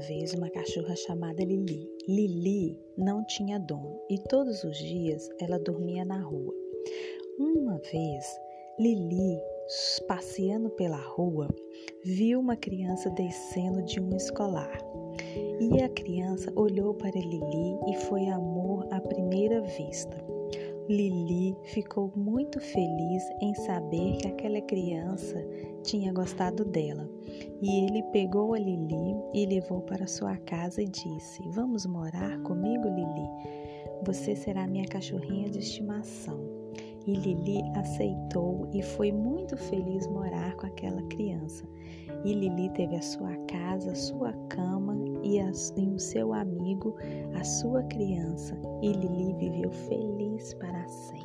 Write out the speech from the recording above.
vez uma cachorra chamada Lili. Lili não tinha dono e todos os dias ela dormia na rua. Uma vez, Lili, passeando pela rua, viu uma criança descendo de um escolar. E a criança olhou para Lili e foi amor à primeira vista. Lili ficou muito feliz em saber que aquela criança tinha gostado dela. E ele pegou a Lili e levou para sua casa e disse: Vamos morar comigo, Lili? Você será minha cachorrinha de estimação. E Lili aceitou e foi muito feliz morar com aquela criança. E Lili teve a sua casa, a sua cama e, a, e o seu amigo, a sua criança. E Lili viveu feliz para sempre.